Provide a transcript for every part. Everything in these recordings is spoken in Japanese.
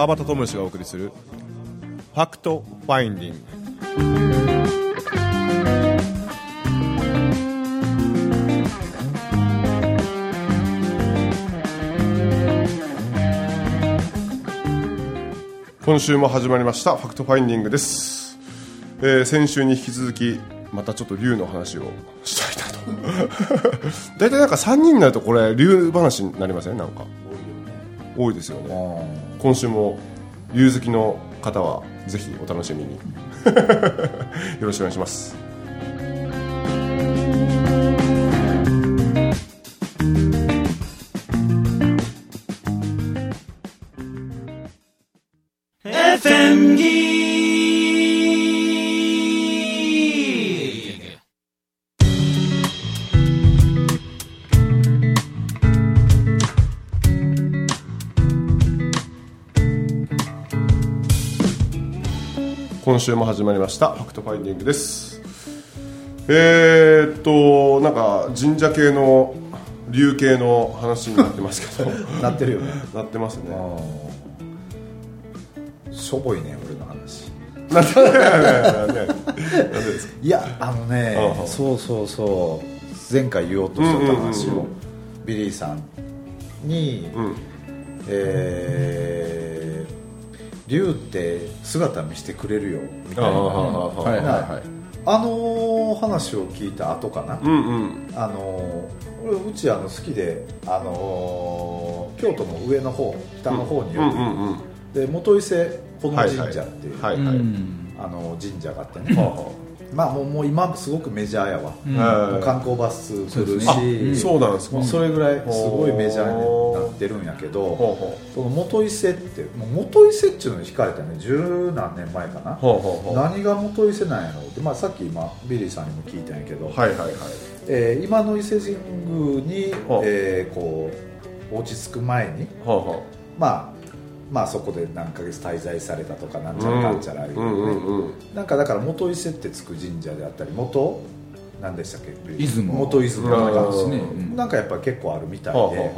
川端知義がお送りする「ファクトファインディング」今週も始まりましたファクトファインディングです、えー先週に引き続きまたちょっと竜の話をしたいなと。大体なんか3人になるとこれ竜話になりません？なんか。多いですよね今週も竜好きの方はぜひお楽しみに。よろしくお願いします。今週も始まりましたファクトファインディングです。えー、っとなんか神社系の竜系の話になってますけど。なってるよね。なってますね。しょぼいね俺の話。いやあのねそうそうそう。前回言おうとしてた話をうんうんうん。ビリーさんにうん。えー竜って姿見せてくれるよみたいな。ああの話を聞いた後かな？うんうん。あの俺うちあの好きであの京都の上の方北の方による、うんうんうん。で元伊勢この神社っていう、はいはい、あの神社があってね、はまあもうもう今すごくメジャーやわ、う観光バス来るしあそうなんですか。それぐらいすごいメジャーになってるんやけどその元伊勢って元伊勢っていうのに惹かれたね。十何年前かな。何が元伊勢なんやろうって、まあ、さっき今ビリーさんにも聞いたんやけど、はいはいはい。えー今の伊勢神宮にはあ、えーこう落ち着く前に、まあ、まあそこで何ヶ月滞在されたとかなんちゃらかんちゃらいうね、うんうんうんなんかだから元伊勢ってつく神社であったり元何でしたっけ？出雲。元出雲とかうんですね。うん。なんかやっぱり結構あるみたいで。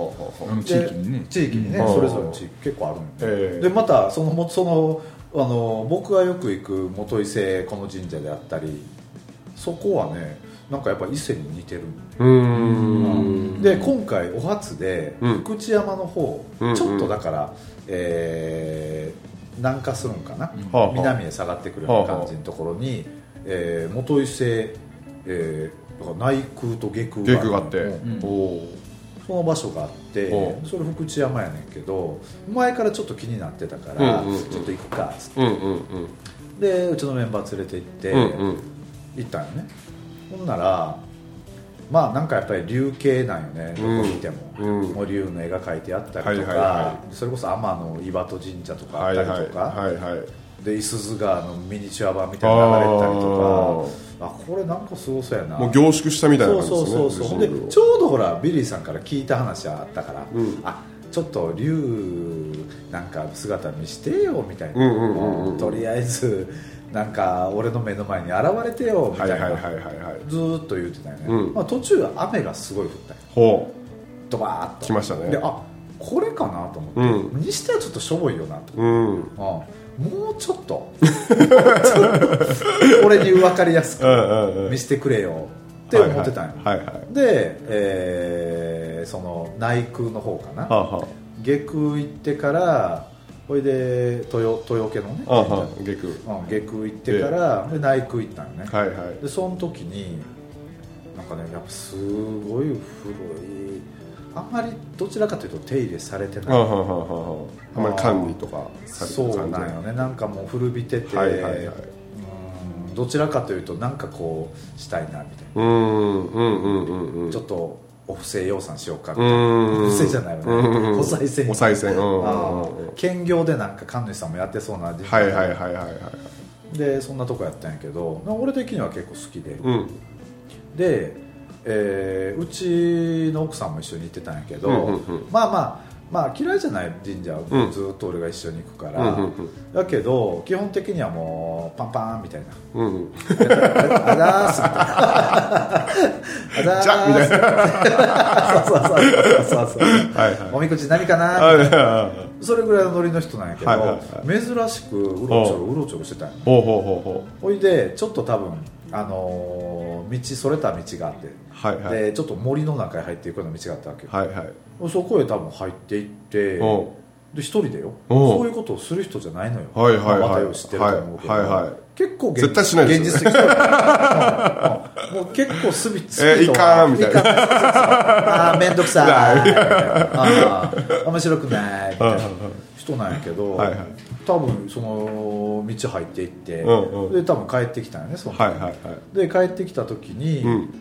地域にね。で地域にね、うん。それぞれの地域結構あるんで,、ええ。でまたそのもそのあの僕がよく行く元伊勢この神社であったりそこはねなんかやっぱ伊勢に似てるうーん。で今回お初でうん。福知山の方、うんちょっとだから、えー南下するんかな、はあはあ。南へ下がってくるような感じのところに、えー元伊勢、えーだから内空と下空下空があって、その場所があっておそれ福知山やねんけど前からちょっと気になってたから、うんうんうん。ちょっと行くかっつって。うんうんうん。でうちのメンバー連れて行って、うんうん行ったんよね。ほんならまあなんかやっぱり竜系なんよね。どこ見ても、うん。もう竜の絵が描いてあったりとか、それこそ天の岩戸神社とかあはいったりとか、はいはい。はいでい。すゞ川のミニチュア版みたいな流れてたりとか。あこれなんかすごそうやな。もう凝縮したみたいなそう感じですね。そうそうそうでちょうどほらビリーさんから聞いた話あったから、うん。あちょっと竜なんか姿見してよみたいな、とりあえずなんか俺の目の前に現れてよみたいいはいはいはいはい。ずーっと言ってたよね、うん。まあ、途中雨がすごい降ったよ。ほドバーッと。来ましたね。であこれかなと思って、にしてはちょっとしょぼいよなと、ううん。うんもうちょっと。俺に分かりやすく。うんうんうん。見せてくれよ。って思ってたんよ、はいはい。はいで、えーその内空の方かな、はあは下空行ってからほいで豊豊家のねあは下空。社うん下空行ってから、で内空行ったんよね、はいはい。でその時になんかねやっぱすごい古いあんまりどちらかというと手入れされてない、はあはあはあはあ。あんまり管理とかされてそうなんよね。なんかもう古びてて、はいはいはい。うんどちらかというとなんかこうしたいなみたいな、うんうんうんうんうん。ちょっとお布施養蚕しようかみたいなうん。お布施じゃないよね、お賽銭お兼業でなんか神主さんもやってそうなはいはいはいはいはい。でそんなとこやったんやけど俺的には結構好きで、うん。で、えーうちの奥さんも一緒に行ってたんやけど、うんうんうん。まあまあまあ嫌いじゃない神社はうん。ずっと俺が一緒に行くから、だけど基本的にはもうパンパンみたいな。うんうん。あざーす みたいな。あざーすみたいな。そうそうそうそうそうはいはい。おみくじ何かなあみたいな。あそれぐらいのノリの人なんやけど、はいはいは珍しくうろちょろう。ろちょろしてたんよほうほうほうほほいでちょっと多分あのー道それた道があって、うはいはい。でちょっと森の中へ入っていくような道があったわけよ、はいはいそこへ多分入っていってう。んで一人でよ。そういうことをする人じゃないのよ。はいはいたよ知ってると思うけど、はい結構現絶対しない現実的うん。うん。もう結構スビスえピードはいかんみたいな。ああ面倒くさい。ああ面白くない。みたいな。人なんやけど、はいはい。多分その道入っていって、で多分帰ってきたんよねその時。はいはいはい。で帰ってきた時に、うん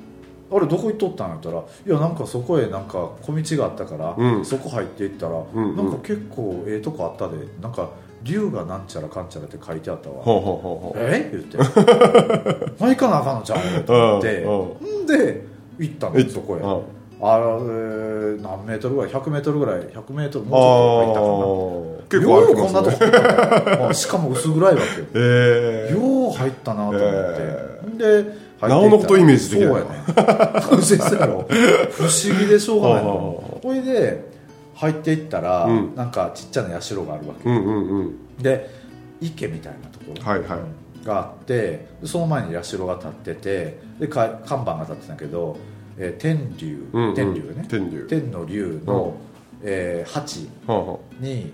あれどこ行っとったんやったらいやなんかそこへなんか小道があったから、うん。そこ入っていったら、んうん。なんか結構ええとこあったでなんか竜がなんちゃらかんちゃらって書いてあったわ。ほうほうほうえ？言って。まあ行かなあかんのちゃうと思って。うんんで行ったのえそこへ。うん。あれ何メートルぐらい？100メートルぐらい。100メートルもうちょっと入ったかな。結構こんなとこしかも薄暗いわけよ。ええよう入ったなと思って、えで入っていったらなおのことイメージできない。そうやね。ろ。不思議でしょうがないほいで入っていったら、うん。なんかちっちゃな社があるわけ、うんうんうん。で池みたいなところ、はいはい。があってでその前に社が立っててでか看板が立ってたけど、えー天竜、うんうん。天竜ね。天竜。天の竜の、えー鉢に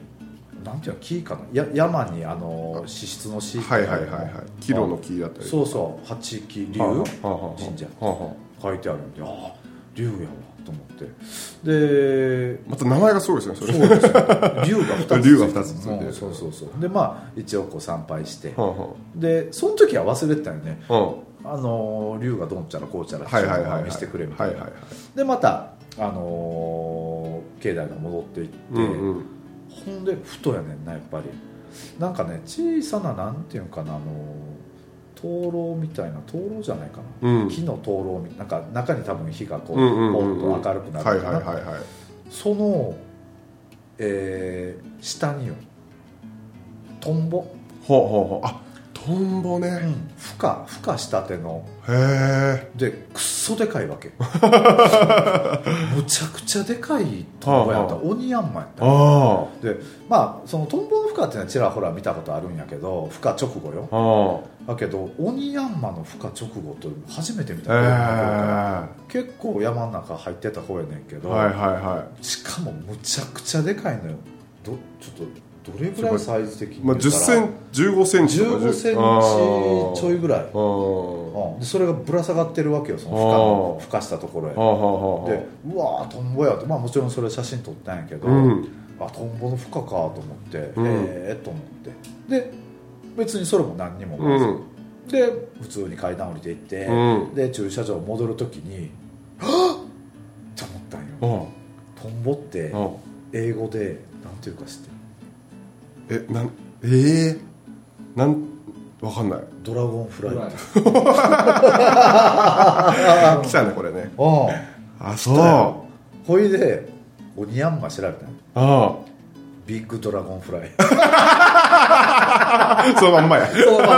なんていうの木かな？や山にあの脂質のシあはいはいはいはい。キロの木だったり。そうそう。八木竜はあはあはあ神社。はあは書いてあるんでああ竜やわと思って。であまた名前がすごいですねそれ。そうですよ。竜が2つ。竜が二つついてそうそうそう。でまあ一応こう参拝して。でその時は忘れてたよね。あはあの竜がどんちゃらこうちゃらあはいはいはいはい。見せてくれみたいな、でまたあのー境内が戻っていって、ほんでふとやねんなやっぱり。なんかね小さななんていうのかなあの灯籠みたいな灯籠じゃないかな、うん。木の灯籠みなんか中に多分火がこう,、うんポンと明るくなはいるはいはい。その、えー下によトンボ、ほうほうほう。あトンボね。孵化孵化したての。へえ。でくっそでかいわけ。むちゃくちゃでかいトンボやった。はあ。はオニヤンマやった。あでまあそのトンボの孵化っていうのはちらほら見たことあるんやけど孵化直後よ。だけどオニヤンマの孵化直後って初めて見た。結構山の中入ってた子やねんけど、はいはいはしかもむちゃくちゃでかいのよ。どちょっとどれぐらいサイズ的にいまあ10センチ15センチとか15センチちょいぐらい、でそれがぶら下がってるわけよその孵化の孵化したところへ。でうわートンボやってまあもちろんそれ写真撮ったんやけど、うん。あトンボの孵化かと思って、うん。へえと思って。で別にそれも何にもうん。で普通に階段降りていって、うん。で駐車場戻るときにはっって思ったんよ。あトンボって英語でなんていうか知ってる？えなんええなんわかんない。ドラゴンフライ。来たねこれね。うんあそう。ほいでオニヤンマ調べたの。あビッグドラゴンフライ。そのまんまや。そうなん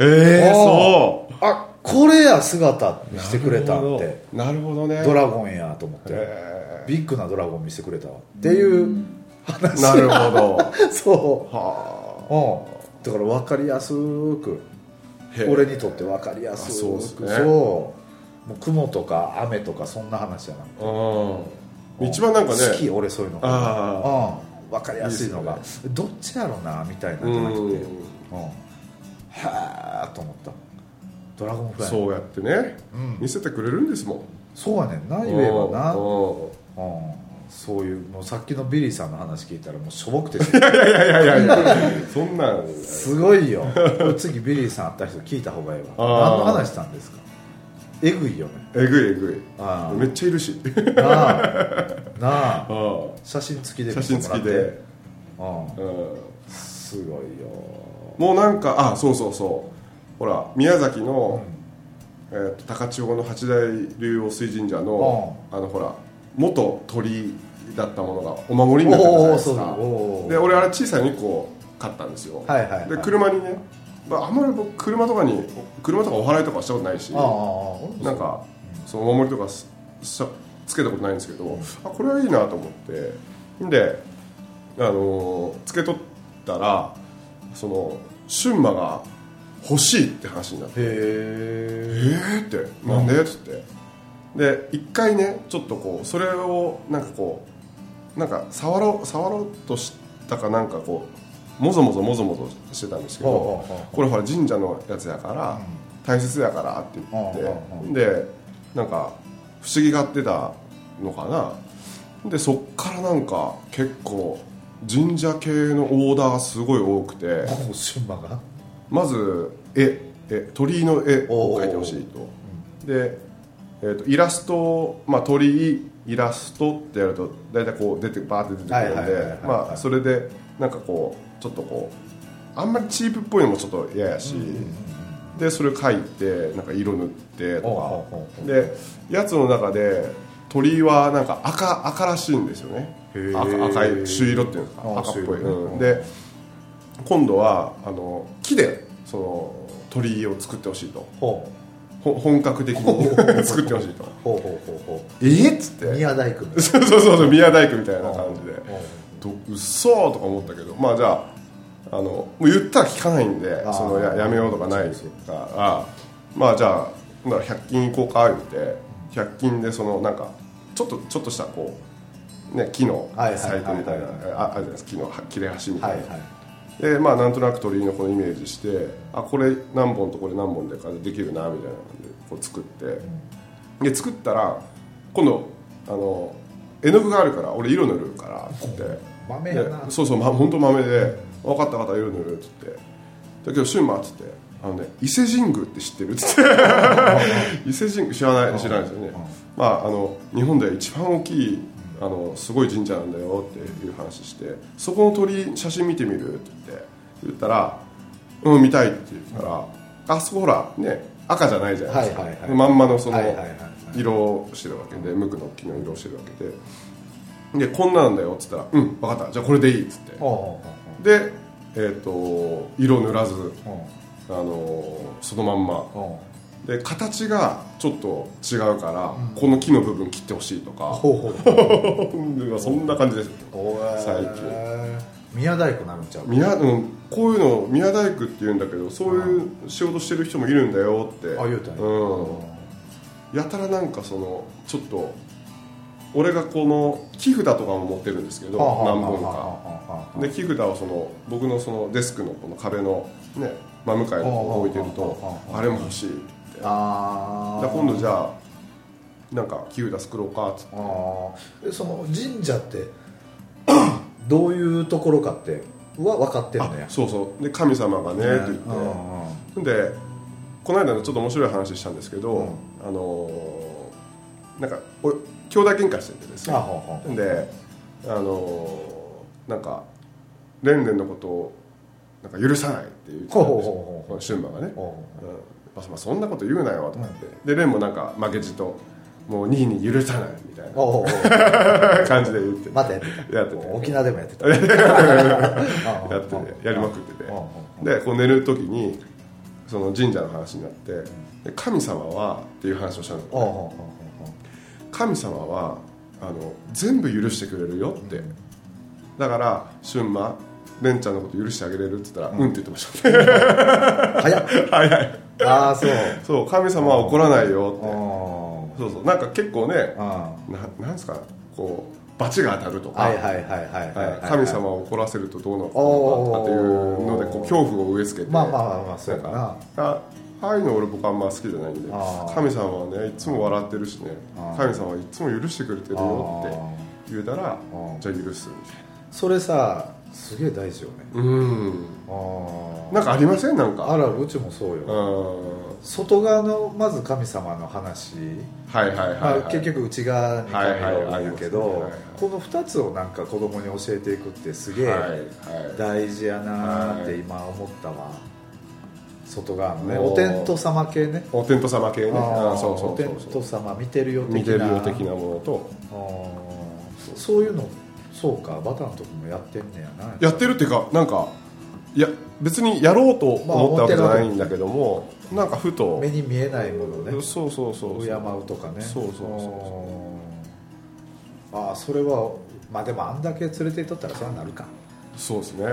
ええあそあこれや姿見うせてくれたって。なるほど。ね。ドラゴンやと思って。へビッグなドラゴン見せてくれたわ。っていうえ話なるほど。そう。はうん、だから分かりやすく俺にとって分かりやすく。あそうね。そう。もう雲とか雨とかそんな話じゃなくて。うん。一番なんかね好き俺そういうのあうん、分かりやすいのが。いいどっちやろうなみたいなじゃなくて、うん。ん。はあと思った。ドラゴンフライ。そうやってね。うん。見せてくれるんですもん。そうやねん。な言えばな、ううん、そういうもうさっきのビリーさんの話聞いたらもうしょぼくていやいやいやいやいや。そんなん。すごいよ。次ビリーさん会った人聞いた方がいいわ。何の話したんですか？えぐいよね。えぐいえぐい。あめっちゃいるし。あなあ。なあ。あ写真付きで写真付きで。うんうんすごいよ。もうなんかあそうそうそう。ほら宮崎の、えーと高千穂の八大竜王水神社の、あのほら元鳥だったものがお守りになってたじゃないですか。で俺あれ小さいの1個買ったんですよ、はいはいはい。で車にね、まあ、あんまり僕車とかに車とかお祓いとかしたことないしなんかそのお守りとかつけたことないんですけど、あこれはいいなと思って。であのーつけとったらその春馬が欲しいって話になって。へええーってなんで？っつってで一回ねちょっとこうそれをなんかこうなんか触ろう触ろうとしたかなんかこうもぞもぞもぞもぞしてたんですけどこれほら神社のやつやから大切やからって言ってでなんか不思議がってたのかな。でそっからなんか結構神社系のオーダーがすごい多くてまず絵絵鳥居の絵を描いてほしいと。で、えー、とイラスト、まあ、鳥居イラストってやると大体こう出てバーって出てくるんでまあそれでなんかこうちょっとこうあんまりチープっぽいのもちょっと嫌やし、でそれ描いてなんか色塗ってとか。でやつの中で鳥居はなんか赤赤らしいんですよね。赤赤い朱色っていうんですかあ赤っぽい、うん。で今度はあの木でその鳥居を作ってほしいと本格的に作ってほしいと。うほうほうほう。ほえー？っつって。う宮大工 そうそうそう宮大工みたいな感じで。うっそーとか思ったけど。まあじゃああのもう言ったら聞かないんでそのややめようとかないから。まあじゃあなら100均行こうか言って100均でそのなんかちょっとちょっとしたこうね木のサイトみたいなあるじゃないですか。木の切れ端みたいな、はいはいでまあなんとなく鳥居のこのイメージしてあこれ何本とこれ何本でできるなみたいな感じでこう作って、で作ったら今度あの絵の具があるから俺色塗るからっつって。豆やな。でそうそう、ま、本当豆で分かった分かった色塗るっつって。だけど瞬馬っつって。あのね伊勢神宮って知ってる？っつって。伊勢神宮知らない知らないですよね。まああの日本で一番大きいあのすごい神社なんだよっていう話してそこの鳥居写真見てみるって言って言ったら「うん見たい」って言ったらあそこほらね赤じゃないじゃないですか、はいはいはい。まんまのその色をしてるわけで無垢の木の色をしてるわけで。でこんなんだよっつったら「うん分かった。じゃあこれでいい」っつって。で、えー、と色塗らず、あのーそのまんまで形がちょっと違うから、この木の部分切ってほしいとか。うほうほう。で そんな感じです最近。宮大工なるんちゃう宮、うん、こういうの宮大工って言うんだけどそういう仕事してる人もいるんだよって。あ言うたんや。うん、やたらなんかそのちょっと俺がこの木札とかも持ってるんですけど何本か。で木札をその僕のそのデスクのこの壁のね真向かいの方に置いてるとあれも欲しいああ今度じゃあなんか木札作ろうかっつって。あその神社って どういうところかっては分かってるあのや。そうそう。で神様がねって言って。うんでこの間のちょっと面白い話したんですけど、うん。あのーなんかお兄弟喧嘩しててですね。あほうほう。であのーなんかレンレンのことをなんか許さないって言ってたんですよ。ほうほうほうほう。このシュンマがね、ほうん。まあまあそんなこと言うなよとかって、でレンもなんか負けじともうニーに許さないみたいな。感じで言ってまたやって。たやってて。沖縄でもやってた。やっててやりまくってて。うんでこう寝る時にその神社の話になってで神様はっていう話をしたの。神様はあの全部許してくれるよって。だから春馬レンちゃんのこと許してあげれるって言ったらうん、って言ってました。う 早っ。早い。ああそう。そう神様は怒らないよって。あそうそう。なんか結構ねあななんですかこう罰が当たるとか、はいはいはいはいはい神様を怒らせるとどうのこおー。うのかっていうのでこう恐怖を植え付けて。まあまあまあまあそうやかなあああいうの俺僕あんま好きじゃないんで神様はねいつも笑ってるしね。神様はいつも許してくれてるよって言うたらじゃあ許すみたいそれさすげえ大事よね。なうん。あなんかありません？なんか。あらうちもそうよ。うん。外側のまず神様の話。はいはいはい、まあはい、結局内側に神がおるんやけはいはいはいどはいはい。この2つをなんか子供に教えていくってすげはいえはい。大事やなーってはい今思ったわ。外側のねお天道様系ね。お天道様系ね。あそうそうお天そう。そう道様見てるよ的な。見てるよ的なものと。そそういうのそうかバターのとこもやってんねやな。やってるっていうかなんかいや別にやろうと思ったわけじゃないんだけども、なんかふと目に見えないものね。そうそうそう敬うとかね。そうそうそうそう。ああそれはまあでもあんだけ連れていっとったらそうなるか。そうですね。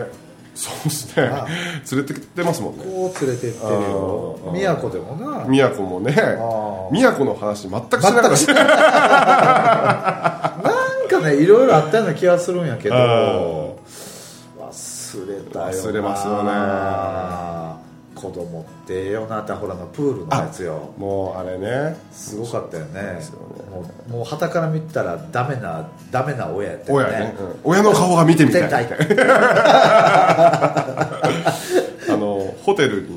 そうですね。ああ連れてきてますもんね。こう連れてってるよ。ああ宮古でもな。宮古もね。あ宮古の話全くしなかった。しな ねいろいろあったような気がするんやけど。あ忘れたよな。忘れますよね。子供ってええよなってほらのプールのやつよ。もうあれね。すごかったよね。もうもう旗から見たらダメなダメな親やったよ親ね、うん。親の顔が見てみたい。あのホテルに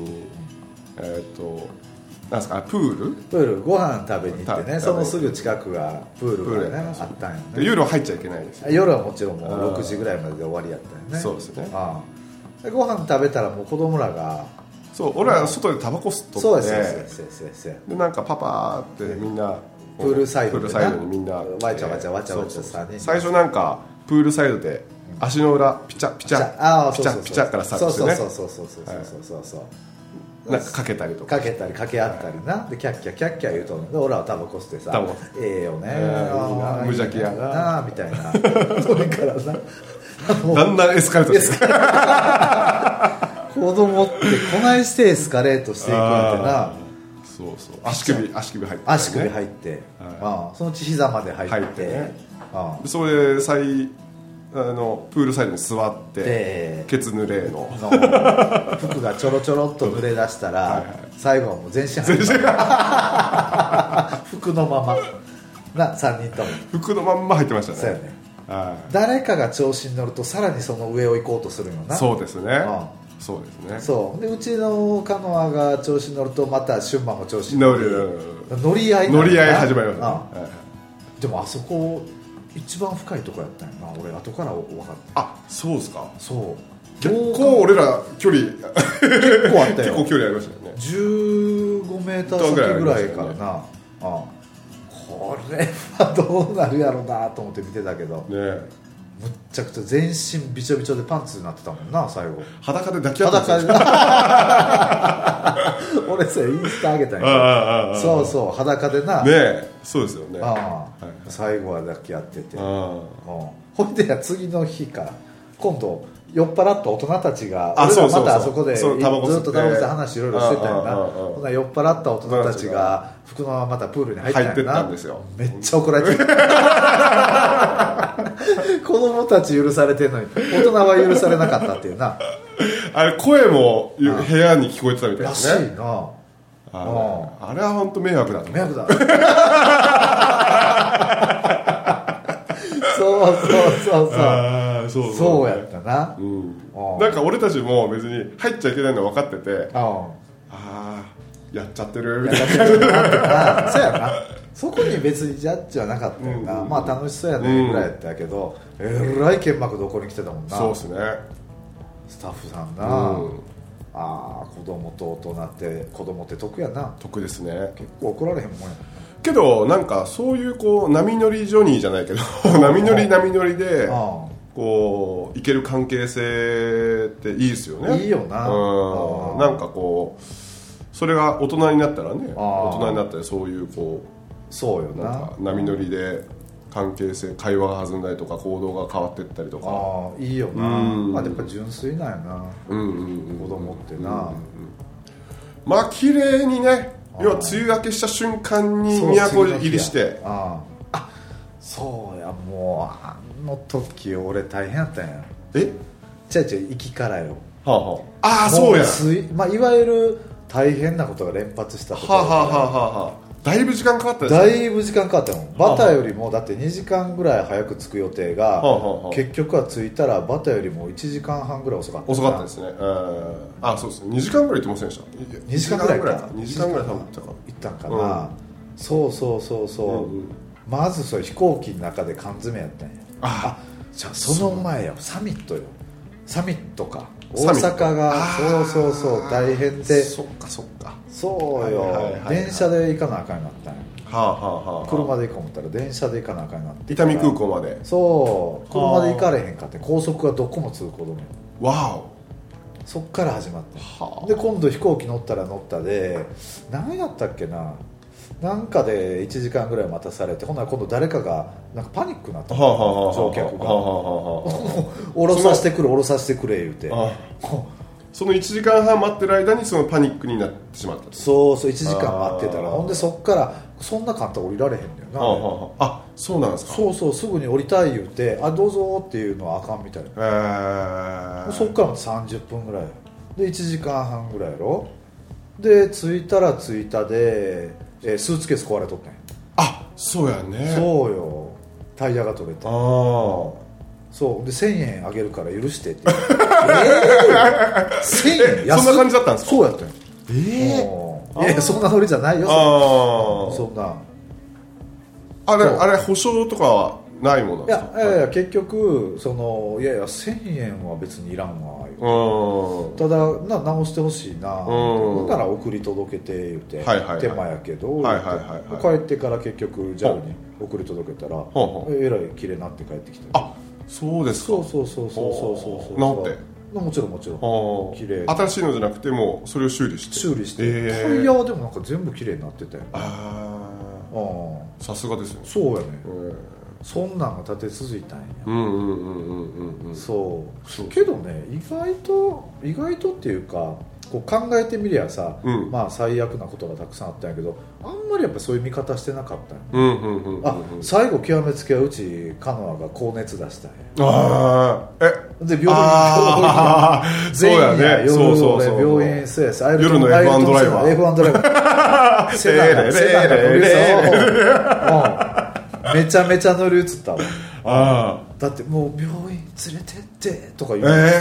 えっ、となんですか？プール？プール。ご飯食べに行ってね。たそのすぐ近くがプールがねあったんね。夜は入っちゃいけないですよ夜はもちろんもあうー6時ぐらいまでで終わりやったよね。そうですね。ああ。でご飯食べたらもう子供らがそう俺ら外でタバコ吸っとって。そうですそうですそうでなんかパパーってみんなプールサイドプールサイドにみんな。わちゃわちゃわちゃわちゃそうそう三人で最初なんかプールサイドで足の裏ピチャピチャピチャ。ピチャからスターそうトしてね。そうそうそうそうそうそうそうそうなんかかけたりとか。かけたり掛け合ったりな。でキャッキャキャッキャ言うとで俺はタバコ吸ってさええよね。うん。いいなあー無邪気やいいなみたいな。それからなもうだんだんエスカレートして子供ってこないしてエスカレートしていくんやってなそうそう。足首足首入って、ね、足首入って、ああそのうち膝まで入って。入ってね。ああでそれで最あのプールサイドに座ってでケツ濡れの。の服がちょろちょろっと濡れ出したら、はいはい。最後はもう全身入って服のままな3人とも。服のまんま入ってましたね。そうやね。は誰かが調子に乗るとさらにその上を行こうとするよいな。そうですね。あそうですね。そう。でうちのカノアが調子に乗るとまた春馬も調子に乗る。乗り合い乗り合い始まりましたねあはいはい。でもあそこ一番深いとこやったんやな。俺後から分かった。あそうですか。そう。結構俺ら距離結構あったよ。結構距離ありましたよね。15メーター先ぐらいからな。ああこれはどうなるやろうなと思って見てたけど。ねむっちゃくちゃ全身びちょびちょでパンツになってたもんな最後。裸で抱き合って裸んでですよ。俺それインスタ上げたんああやああああ。そうそう裸でな、ねえそうですよね。最後は抱き合ってて。あうん。ほんで次の日か。今度酔っ払った大人たちがまたあそこでずっとタバコで話いろいろしてたよな。ああああああ。ほんなら酔っ払った大人たちが服のまままたプールに入ったんやな。入ってったんですよ。めっちゃ怒られてる 子供たち許されてんのに大人は許されなかったっていうな。あれ声も部屋に聞こえてたみたいらしですねいな。あれあれは本当迷惑だ迷惑だ。そうそうそうそう。ああそうそうそうやったな。うん。ああなんか俺たちも別に入っちゃいけないの分かっててああ。あやっちゃってるみあたいやってるなってな。そうやなそこに別にジャッジはなかったよな、うん。まあ楽しそうやねぐらいやったけど、えらい剣幕どこに来てたもんな。なそうですね。スタッフさんうな、ん。ああ子供と大人って子供って得やな。得ですね。結構怒られへんもんやけどなんかそういうこう波乗りジョニーじゃないけど 波乗り波乗りであこういける関係性っていいですよね。いいよな。うん。あなんかこうそれが大人になったらねあ大人になったらそういうこそうよな。波乗りで関係性会話が弾んだりとか行動が変わっていったりとか。ああいいよな、うん。まあやっぱ純粋なんやな。うんうんうん子供ってな、まあ綺麗にね要は梅雨明けした瞬間に都入りして。あそうやもうあの時俺大変やったんや。え？ちゃいちゃい行きからよ。はあはあ。ああそうや。まあ、いわゆる大変なことが連発したところはあはあはあはあはあだいぶ時間かかったですね。だいぶ時間かかったもんバターよりもだって2時間ぐらい早く着く予定が、結局は着いたらバターよりも1時間半ぐらい遅かった。遅かったですね。うんあそうですね。2時間ぐらい行ってませんでした？2時間ぐらいか2時間ぐらい多分行ったか。行ったんかな、そうそうそうそう、まずそれ飛行機の中で缶詰やったんや。あ。じゃあその前よ。サミットよ。サミットか。大阪がそうそうそう大変で。そっかそっかそうよ、はいはいはいはい。電車で行かなあかんなったんやはあはあはあ車で行こう思ったら電車で行かなあかんなって。伊丹空港まで。そう。車で行かれへんかって高速がどこも通行止め。わお。そっから始まって。はあ。で今度飛行機乗ったら乗ったで何やったっけな。なんかで1時間ぐらい待たされてほんなら今度誰かがなんかパニックになったはあはあはあ乗客が。はあはあはあは 降ろさせてくれ降ろさせてくれ言うて その1時間半待ってる間にそのパニックになってしまったと。そうそう1時間待ってたら。ほんでそっからそんな簡単に降りられへんねんな、はあはあはああそうなんですか。そうそうすぐに降りたい言うてあどうぞっていうのはあかんみたいな。えー、そっからまた30分ぐらい。で1時間半ぐらいやろ。で着いたら着いたで、えースーツケース壊れとったんや。あそうやね。そうよ。タイヤが取れてああそう。で1000円あげるから許してって。えー、1000円そんな感じだったんですか？そうやったよ。ええうん。いやそんなノリじゃないよあそんな。ああれあれ保証とかはないものいですか？やいやいや結局そのいやいや1000円は別にいらんわうん。ただな直してほしいなうん。ほんなら送り届けて言うて、はいはいはい。手間やけど、帰ってから結局 JAL に送り届けたらえらい綺麗になって帰ってきた。あそうですか？そうそうそうそうそうそうそう。なんて？もちろんもちろん。あ綺麗。新しいのじゃなくてもそれを修理して？修理して、えタイヤはでもなんか全部綺麗になってたよあうんあ。さすがですよね。そうやね。うんそんなんが立て続いたんや、うんうんうんうんうんうん。そう。そう。けどね意外と意外とっていうかこう考えてみりゃさ、うん。まあ最悪なことがたくさんあったんやけどあんまりやっぱそういう見方してなかったんや。あ最後極めつけはうちカノアが高熱出したんや。ああえ？で病院ああそうやね。夜そうそうそう俺病院そうやしアイルト夜の F1 ドライバー。F1 ドライバー。セダンセダンが乗るさう。ん。めちゃめちゃ乗り移ったわ。あだってもう病院連れてってとか言あう、え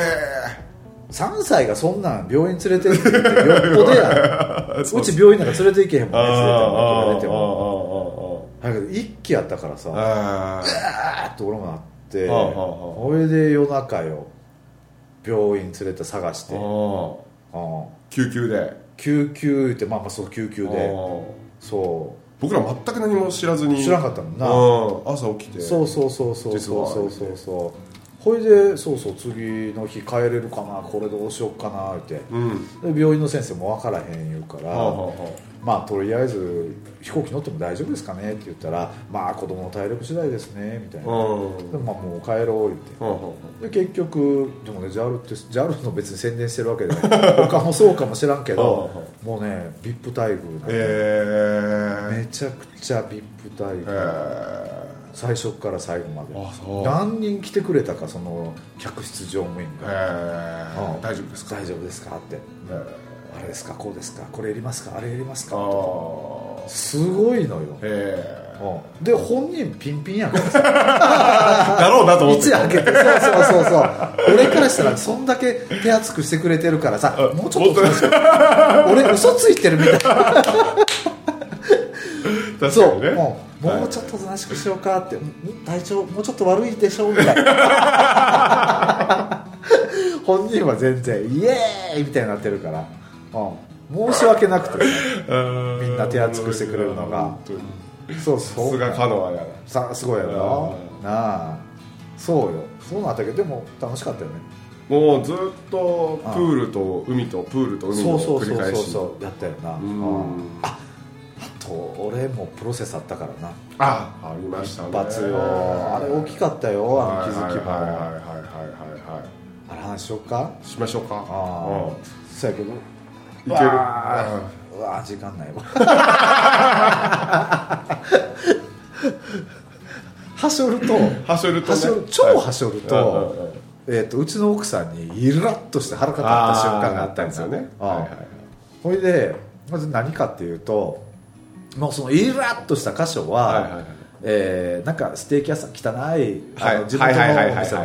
3歳がそんなん病院連れてって言ってよっぽどや。う。ち病院なんか連れて行けへんもんね連れてあも出てもだけど一気やったからさああああーっと俺もなってそれで夜中よ病院連れて探して。救急で。救急ってまあまあそう救急あで。あそ僕ら全く何も知らずに。知らなかったもんな。うん朝起きて。うそうそうそうそうそうそうそう。そうほいでそうそう次の日帰れるかなこれどうしよっかなって。うん。で病院の先生も分からへん言うから、はあはまあとりあえず飛行機乗っても大丈夫ですかねって言ったらまあ子供の体力次第ですねみたいな、あはあ。うんでまあもう帰ろう言って。はあはで結局でもね JAL って JAL の別に宣伝してるわけで 他もそうかもしらんけはあはどもうね VIP 待遇なんでええ。めちゃくちゃ VIP 待遇、え最初から最後まで。何人来てくれたかその客室乗務員えが大丈夫ですか？大丈夫ですか？って。えあれですか？こうですか？これいりますか？あれいりますか？すごいのよ、えうん。で本人ピンピンやから だろうなと思って。一開けて。そうそうそうそう。俺からしたらそんだけ手厚くしてくれてるからさもうちょっと俺嘘ついてるみたいな。そうね。もうもうちょっと話しくしようかって、ん体調もうちょっと悪いでしょみたいな。本人は全然イエーイみたいになってるから、うん、申し訳なくて。みんな手厚くしてくれるのが。そうそうさすがやさすごいやろ？なあ。そうよ。そうなったけどでも楽しかったよね。なもうずっとプールと海とプールと海のそうそうそう繰り返し。そうそうやったよな。うん。うん。ああと俺もプロセスあったからな。あありましたね。一発よあれ大きかったよあの気づきも。はいはいはいはいはいはいあれ話しようか？しましょうか。ああ。そうやけど。うんいける。わうわ時間ないわ。はしょると。はしょるとね。はしょる超はしょるうんうんとうんえー、とうちの奥さんにイラッとして腹立った瞬間があったんですよね。はいはい。ほいでまず何かっていうともうそのイラッとした箇所は、はいはいはい。えーなんかステーキ屋さん汚いあはい。の地元のお店の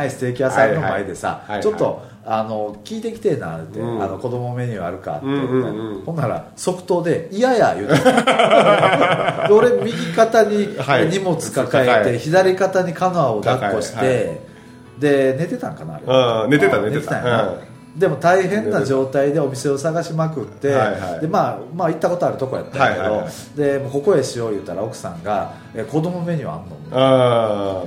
汚いステーキ屋さんの前でさちょっとあの聞いてきてえなって、うん。あの子供メニューあるかってうん言って、うん。うんほんなら即答で「いやや」言うて。で俺右肩にはい。荷物抱えて、左肩にカノアを抱っこして、で寝てたんかなあれ。うん寝てたあ寝てた。んやなでも大変な状態でお店を探しまくって、はいはい。でまあ、まあ行ったことあるとこやったんやけど、はいはいはでもうここへしよう言ったら奥さんが「え子供メニューあんの?」あ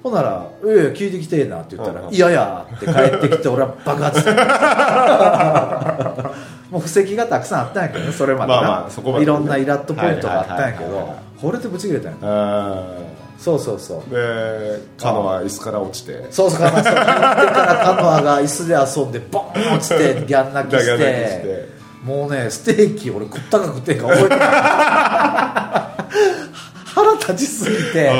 ほんなら「いやいや聞いてきてえな」って言ったら「うん。うんいやいや」って帰ってきて俺は爆発した もう布石がたくさんあったんやけどねそれまでな、まあまあいろんなイラッとポイントがあったんやけどはいはいこれでブチ切れたんやそうそうそう。あでカノは椅子から落ちて。そうそう、カノア、からカノアが椅子で遊んで、ボーン落ちて、ギャン泣きして。して、もうね、ステーキ、俺食ったか食ってんか覚えてない。腹立ちすぎて、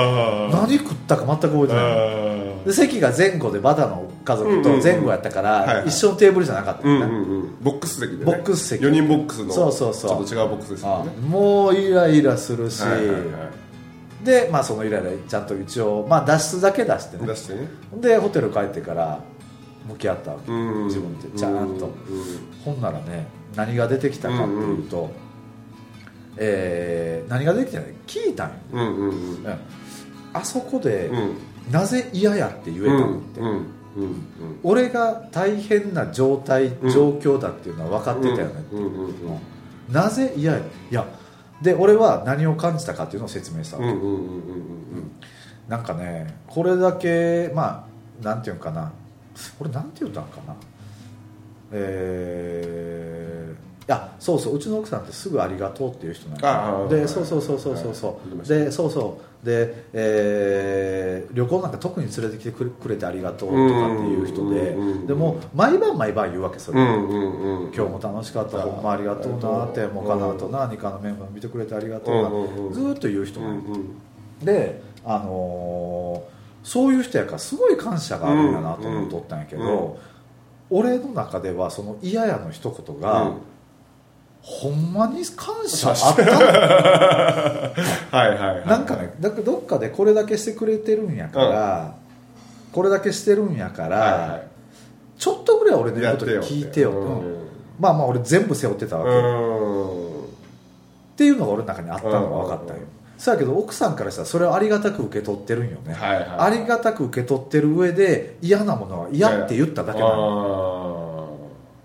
何食ったか全く覚えてない。あで席が前後でバタの家族と前後やったから、一緒のテーブルじゃなかったうんんだな、うんうん。ボックス席でね。ボックス席。4人ボックスのそうそうそう。ちょっと違うボックスですよあねもうイライラするし、はいはいはで、まあ、そのイライラちゃんと一応、まあ、脱出だけ出してね。い出してね。でホテル帰ってから向き合ったわけ、うん自分でちゃんと、うんほんならね何が出てきたかっていうと、えー何が出てきたの聞いたんよ、うんうんうん。うんあそこで、うん。なぜ嫌やって言えたのって、うんうんうん俺が大変な状態、うん。状況だっていうのは分かってたよね、うんうんうん。なぜ嫌やいやで俺は何を感じたかっていうのを説明したわけ、なんかねこれだけまあなんていうのかな。俺なんて言ったんかな。えー、いやそうそううちの奥さんってすぐありがとうっていう人なんでそうそうそうそうそうそうでそうそうで、えー旅行なんか特に連れてきてくれてありがとうとかっていう人でうんうんうんでも毎晩毎晩言うわけそれ、うんうんうん今日も楽しかったほんまありがとうなってもうかなとなニカのメンバー見てくれてありがとうなうんうんうんずっと言う人なんんうんで、あのーそういう人やからすごい感謝があるんやなと思っとったんやけど、俺の中ではその嫌やの一言が、ほんまに感謝あったのはいはいはい。なんかねだどっかでこれだけしてくれてるんやから、これだけしてるんやから、はいはい。ちょっとぐらい俺の言うこと聞いてよ。と、うん。まあまあ俺全部背負ってたわけ、うんっていうのが俺の中にあったのが分かったよ、うん。そうやけど奥さんからしたらそれをありがたく受け取ってるんよね、はいはいありがたく受け取ってる上で嫌なものは嫌って言っただけなのあ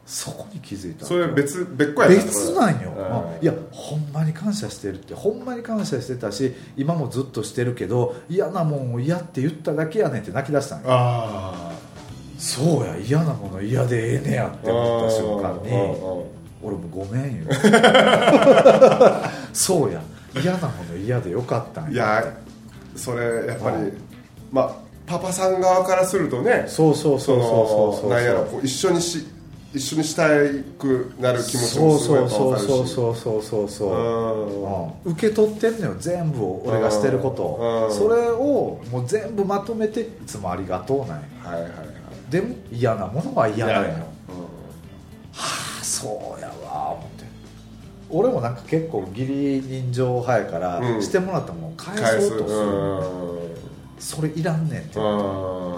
そこに気づいたーそれ別別個や別なんよ、うん。いやほんまに感謝してるってほんまに感謝してたし今もずっとしてるけど嫌なもんを嫌って言っただけやねんって泣き出したんよ。あそうや嫌なもの嫌でええねやってあ思った瞬間にうん俺もごめんよ。そうや嫌なもの嫌でよかったんいやそれやっぱりうん。まあパパさん側からするとねそうそうそうそうそうそうなんやろこう一緒にし一緒にしたくなる気持ちそうもすごいやそうそうそうそうそうそうそううんう。ん受け取ってんのよ全部を俺がしてることを。うん。それをもう全部まとめていつもありがとうなんや。はいはいはいでも嫌なものは嫌なんよ。いやいやあそうやわ思って。俺もなんか結構義理人情派やから、うん。してもらったもん返返すそうとする、それいらんねんって、うん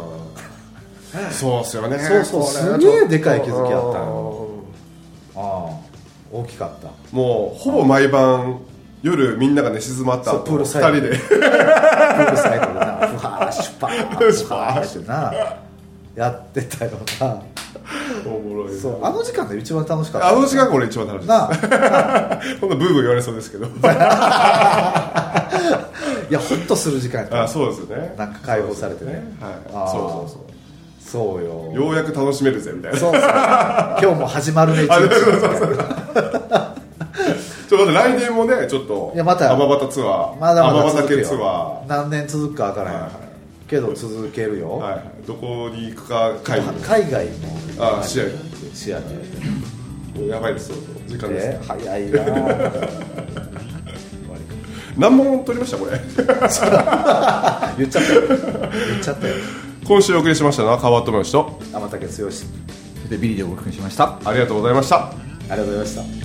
そうっすよね。そうそうすげえでかい気づきやったよ。ああ。大きかった。もうほぼ毎晩夜みんなが寝静まったプールサイド。二人で。プールサイドでな。ふわーシュパーシュパーってな。やってたよな。おもろいそうあの時間で一番楽しかった。あの時間これ一番楽しい。なあ。です今度ブーブー言われそうですけど。いやホッとする時間やった。あそうですよね。なんか解放されてね。はい。そうそうそうそうよ。ようやく楽しめるぜみたいな。そうそう。今日も始まるね 一日ちょっと待って来年もねちょっといやまたアマバタツアーまだまだアマバタ続く系ツアー。よ。何年続くかわからへん、はいはい。けど続けるよ、はいはい。どこに行くか会議。海外もあ視野に視野にやばいですそうそう時間ですえ早いな。ぁ 何問取りましたこれ？言っちゃったよ。言っちゃったよ今週お送りしましたのは川戸の人天竹剛でビリでお送りしました。ありがとうございました。ありがとうございました